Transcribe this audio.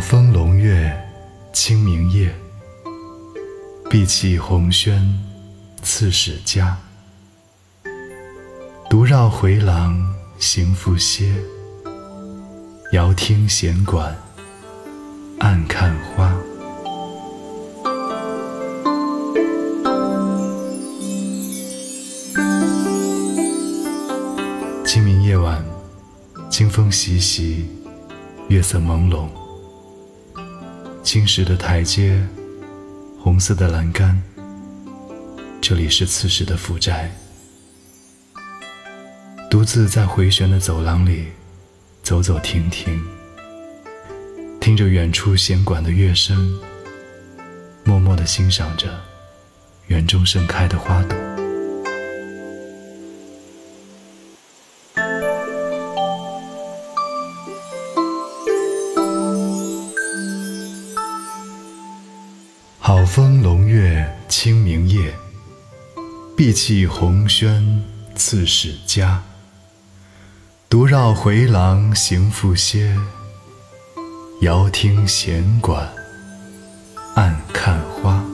风胧月清明夜，碧气红轩刺史家。独绕回廊行复歇，遥听弦管暗看花。清明夜晚，清风习习，月色朦胧。青石的台阶，红色的栏杆。这里是刺史的府宅。独自在回旋的走廊里走走停停，听着远处弦管的乐声，默默地欣赏着园中盛开的花朵。好风胧月清明夜，碧气红轩刺史家。独绕回廊行复歇，遥听弦管暗看花。